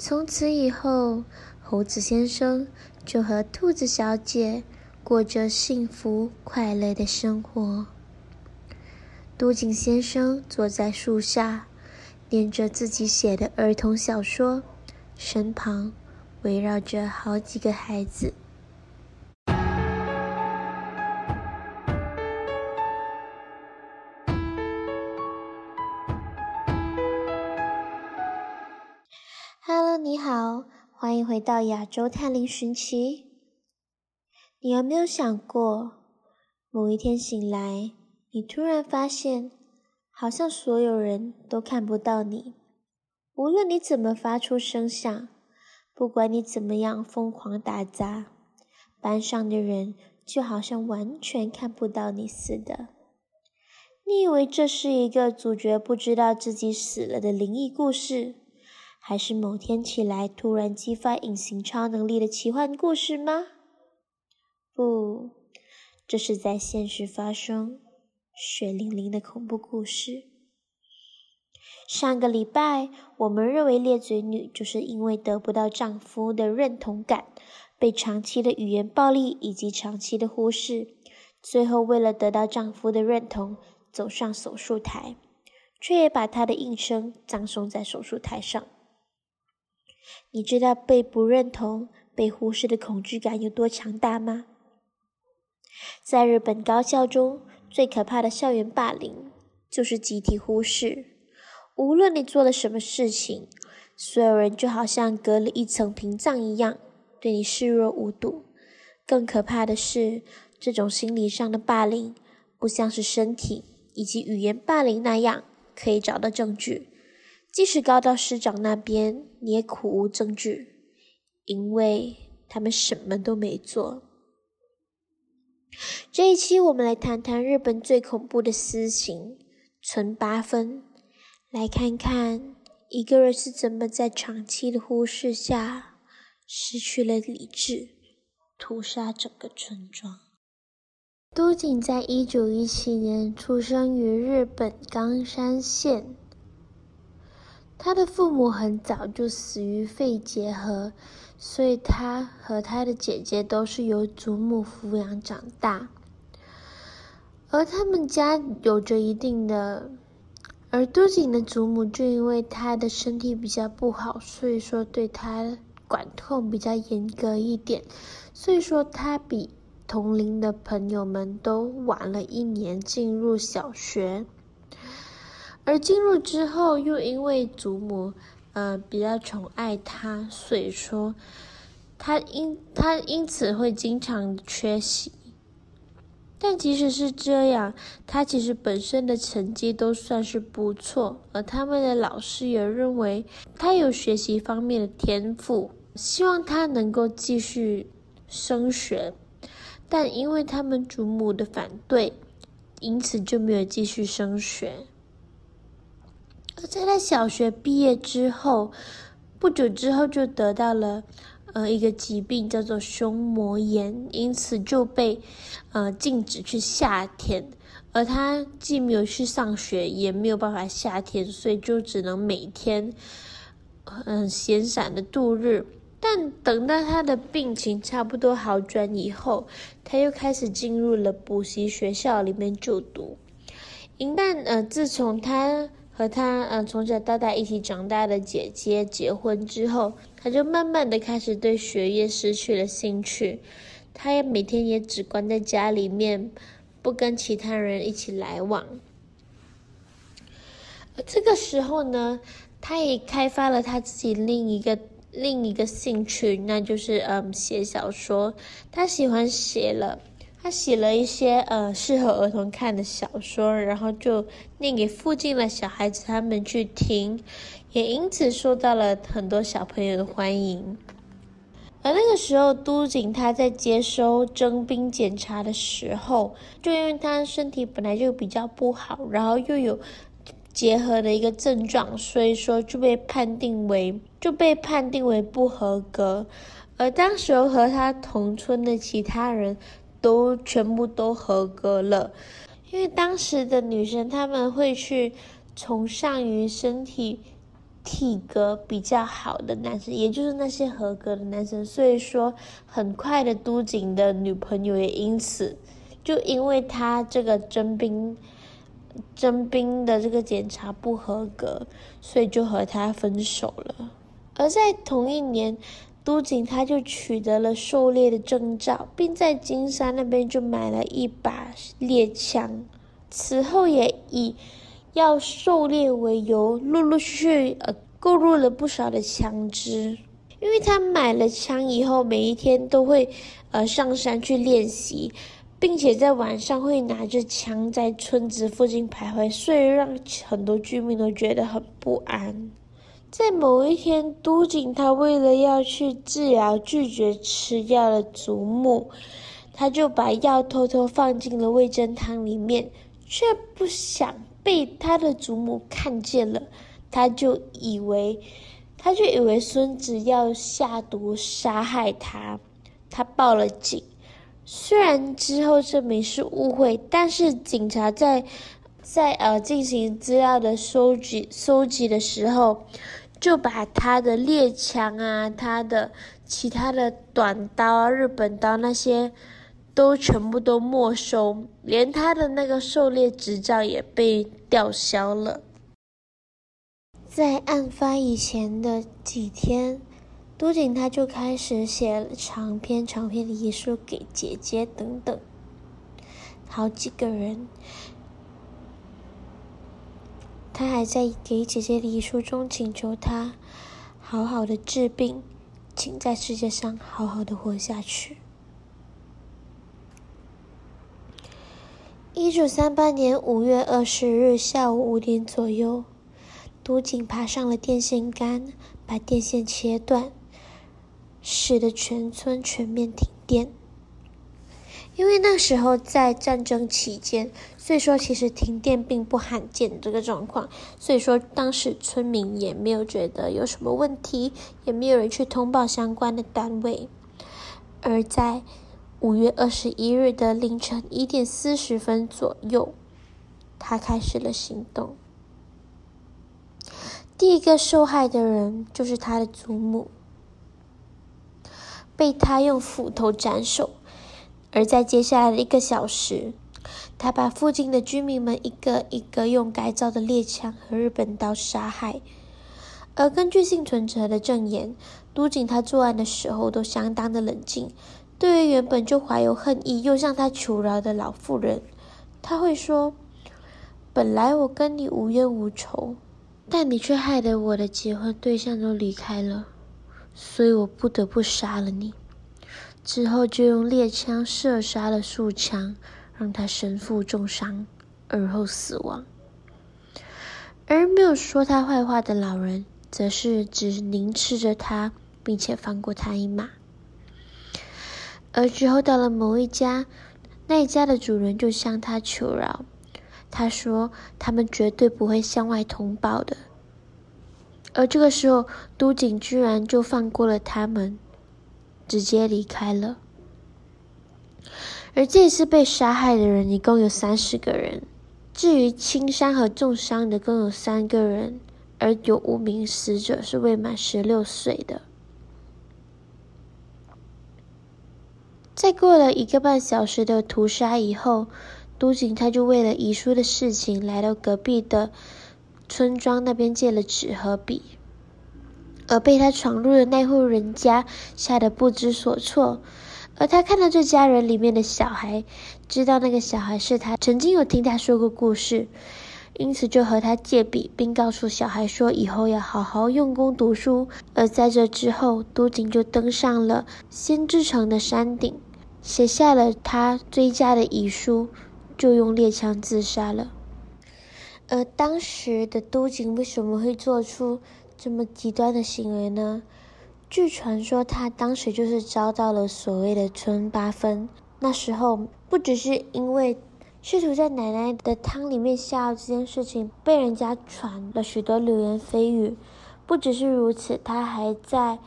从此以后，猴子先生就和兔子小姐过着幸福快乐的生活。都井先生坐在树下，念着自己写的儿童小说，身旁围绕着好几个孩子。Hello，你好，欢迎回到亚洲探灵寻奇。你有没有想过，某一天醒来，你突然发现，好像所有人都看不到你。无论你怎么发出声响，不管你怎么样疯狂打杂，班上的人就好像完全看不到你似的。你以为这是一个主角不知道自己死了的灵异故事，还是某天起来突然激发隐形超能力的奇幻故事吗？不，这是在现实发生。血淋淋的恐怖故事。上个礼拜，我们认为裂嘴女就是因为得不到丈夫的认同感，被长期的语言暴力以及长期的忽视，最后为了得到丈夫的认同，走上手术台，却也把她的一生葬送在手术台上。你知道被不认同、被忽视的恐惧感有多强大吗？在日本高校中，最可怕的校园霸凌就是集体忽视。无论你做了什么事情，所有人就好像隔了一层屏障一样，对你视若无睹。更可怕的是，这种心理上的霸凌，不像是身体以及语言霸凌那样可以找到证据。即使告到师长那边，你也苦无证据，因为他们什么都没做。这一期我们来谈谈日本最恐怖的私刑——存八分，来看看一个人是怎么在长期的忽视下失去了理智，屠杀整个村庄。都井在一九一七年出生于日本冈山县，他的父母很早就死于肺结核。所以他和他的姐姐都是由祖母抚养长大，而他们家有着一定的，而都井的祖母就因为他的身体比较不好，所以说对他管控比较严格一点，所以说他比同龄的朋友们都晚了一年进入小学，而进入之后又因为祖母。呃，比较宠爱他，所以说他因他因此会经常缺席。但即使是这样，他其实本身的成绩都算是不错，而他们的老师也认为他有学习方面的天赋，希望他能够继续升学。但因为他们祖母的反对，因此就没有继续升学。在他小学毕业之后，不久之后就得到了呃一个疾病，叫做胸膜炎，因此就被呃禁止去夏天。而他既没有去上学，也没有办法夏天，所以就只能每天嗯闲散的度日。但等到他的病情差不多好转以后，他又开始进入了补习学校里面就读。一旦呃自从他和他嗯从小到大一起长大的姐姐结婚之后，他就慢慢的开始对学业失去了兴趣。他也每天也只关在家里面，不跟其他人一起来往。而这个时候呢，他也开发了他自己另一个另一个兴趣，那就是嗯写小说。他喜欢写了。他写了一些呃适合儿童看的小说，然后就念给附近的小孩子他们去听，也因此受到了很多小朋友的欢迎。而那个时候，都井他在接收征兵检查的时候，就因为他身体本来就比较不好，然后又有结核的一个症状，所以说就被判定为就被判定为不合格。而当时和他同村的其他人。都全部都合格了，因为当时的女生她们会去崇尚于身体体格比较好的男生，也就是那些合格的男生。所以说，很快的都井的女朋友也因此，就因为他这个征兵。征兵的这个检查不合格，所以就和他分手了。而在同一年，都井他就取得了狩猎的证照，并在金山那边就买了一把猎枪。此后也以要狩猎为由，陆陆续续呃购入了不少的枪支。因为他买了枪以后，每一天都会呃上山去练习。并且在晚上会拿着枪在村子附近徘徊，所以让很多居民都觉得很不安。在某一天，都井他为了要去治疗拒绝吃药的祖母，他就把药偷偷放进了味噌汤里面，却不想被他的祖母看见了，他就以为，他就以为孙子要下毒杀害他，他报了警。虽然之后证明是误会，但是警察在在呃进行资料的收集收集的时候，就把他的猎枪啊、他的其他的短刀啊、日本刀那些都全部都没收，连他的那个狩猎执照也被吊销了。在案发以前的几天。都井他就开始写了长篇长篇的遗书给姐姐等等，好几个人。他还在给姐姐的遗书中请求她好好的治病，请在世界上好好的活下去。一九三八年五月二十日下午五点左右，都井爬上了电线杆，把电线切断。使得全村全面停电。因为那时候在战争期间，所以说其实停电并不罕见这个状况，所以说当时村民也没有觉得有什么问题，也没有人去通报相关的单位。而在五月二十一日的凌晨一点四十分左右，他开始了行动。第一个受害的人就是他的祖母。被他用斧头斩首，而在接下来的一个小时，他把附近的居民们一个一个用改造的猎枪和日本刀杀害。而根据幸存者的证言，都井他作案的时候都相当的冷静。对于原本就怀有恨意又向他求饶的老妇人，他会说：“本来我跟你无冤无仇，但你却害得我的结婚对象都离开了。”所以我不得不杀了你，之后就用猎枪射杀了数枪，让他身负重伤，而后死亡。而没有说他坏话的老人，则是只凝视着他，并且放过他一马。而之后到了某一家，那一家的主人就向他求饶，他说他们绝对不会向外通报的。而这个时候，都井居然就放过了他们，直接离开了。而这次被杀害的人一共有三十个人，至于轻伤和重伤的共有三个人，而有五名死者是未满十六岁的。在过了一个半小时的屠杀以后，都井他就为了遗书的事情来到隔壁的。村庄那边借了纸和笔，而被他闯入的那户人家吓得不知所措。而他看到这家人里面的小孩，知道那个小孩是他曾经有听他说过故事，因此就和他借笔，并告诉小孩说以后要好好用功读书。而在这之后，都井就登上了仙之城的山顶，写下了他追加的遗书，就用猎枪自杀了。而当时的都井为什么会做出这么极端的行为呢？据传说，他当时就是遭到了所谓的村八分。那时候，不只是因为试图在奶奶的汤里面下药这件事情被人家传了许多流言蜚语，不只是如此，他还在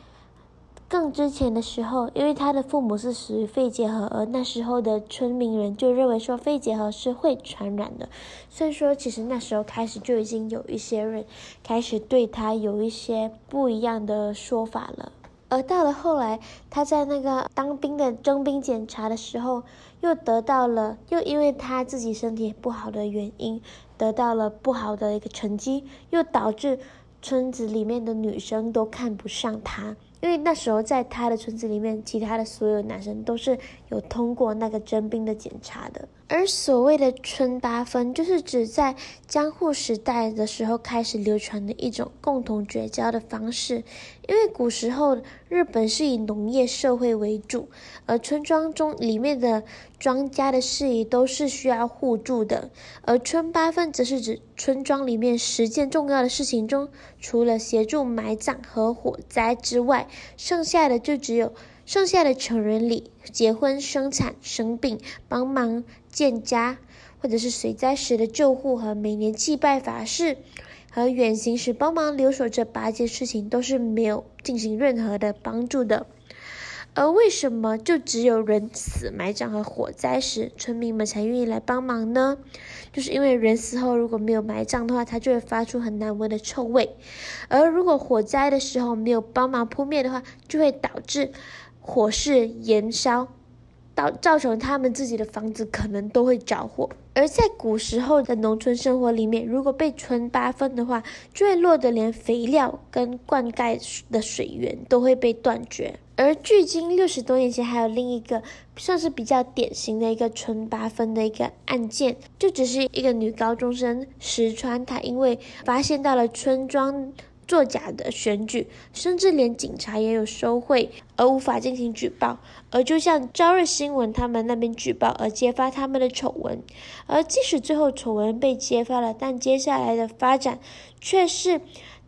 更之前的时候，因为他的父母是属于肺结核，而那时候的村民人就认为说肺结核是会传染的，所以说其实那时候开始就已经有一些人开始对他有一些不一样的说法了。而到了后来，他在那个当兵的征兵检查的时候，又得到了，又因为他自己身体不好的原因，得到了不好的一个成绩，又导致村子里面的女生都看不上他。因为那时候在他的村子里面，其他的所有男生都是有通过那个征兵的检查的。而所谓的村八分，就是指在江户时代的时候开始流传的一种共同绝交的方式。因为古时候日本是以农业社会为主，而村庄中里面的庄稼的事宜都是需要互助的。而村八分则是指村庄里面十件重要的事情中，除了协助埋葬和火灾之外，剩下的就只有剩下的成人礼、结婚、生产、生病、帮忙建家，或者是水灾时的救护和每年祭拜法事。和远行时帮忙留守这八件事情都是没有进行任何的帮助的，而为什么就只有人死、埋葬和火灾时村民们才愿意来帮忙呢？就是因为人死后如果没有埋葬的话，它就会发出很难闻的臭味；而如果火灾的时候没有帮忙扑灭的话，就会导致火势延烧。造造成他们自己的房子可能都会着火，而在古时候的农村生活里面，如果被村八分的话，就会落得连肥料跟灌溉的水源都会被断绝。而距今六十多年前，还有另一个算是比较典型的一个村八分的一个案件，就只是一个女高中生石川，她因为发现到了村庄。作假的选举，甚至连警察也有收贿，而无法进行举报，而就像朝日新闻他们那边举报而揭发他们的丑闻，而即使最后丑闻被揭发了，但接下来的发展却是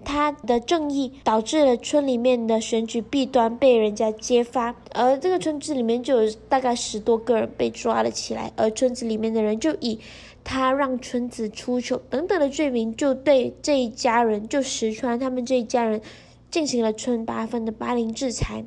他的正义导致了村里面的选举弊端被人家揭发，而这个村子里面就有大概十多个人被抓了起来，而村子里面的人就以。他让村子出糗等等的罪名，就对这一家人，就石川他们这一家人进行了村八分的霸凌制裁，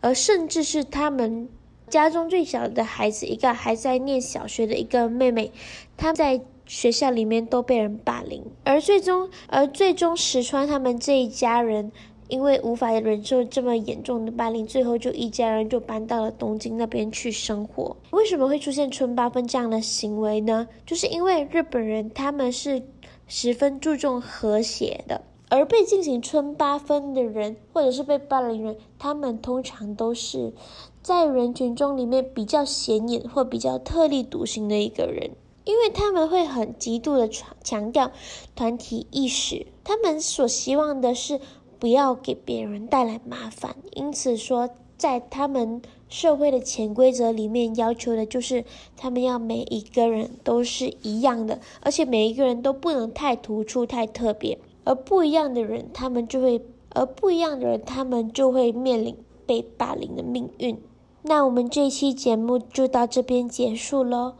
而甚至是他们家中最小的孩子，一个还在念小学的一个妹妹，她在学校里面都被人霸凌，而最终，而最终石川他们这一家人。因为无法忍受这么严重的霸凌，最后就一家人就搬到了东京那边去生活。为什么会出现村八分这样的行为呢？就是因为日本人他们是十分注重和谐的，而被进行村八分的人，或者是被霸凌人，他们通常都是在人群中里面比较显眼或比较特立独行的一个人，因为他们会很极度的强强调团体意识，他们所希望的是。不要给别人带来麻烦，因此说，在他们社会的潜规则里面，要求的就是他们要每一个人都是一样的，而且每一个人都不能太突出、太特别，而不一样的人，他们就会，而不一样的人，他们就会面临被霸凌的命运。那我们这期节目就到这边结束喽，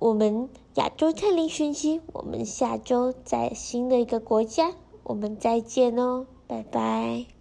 我们亚洲探灵讯息，我们下周在新的一个国家，我们再见哦。拜拜。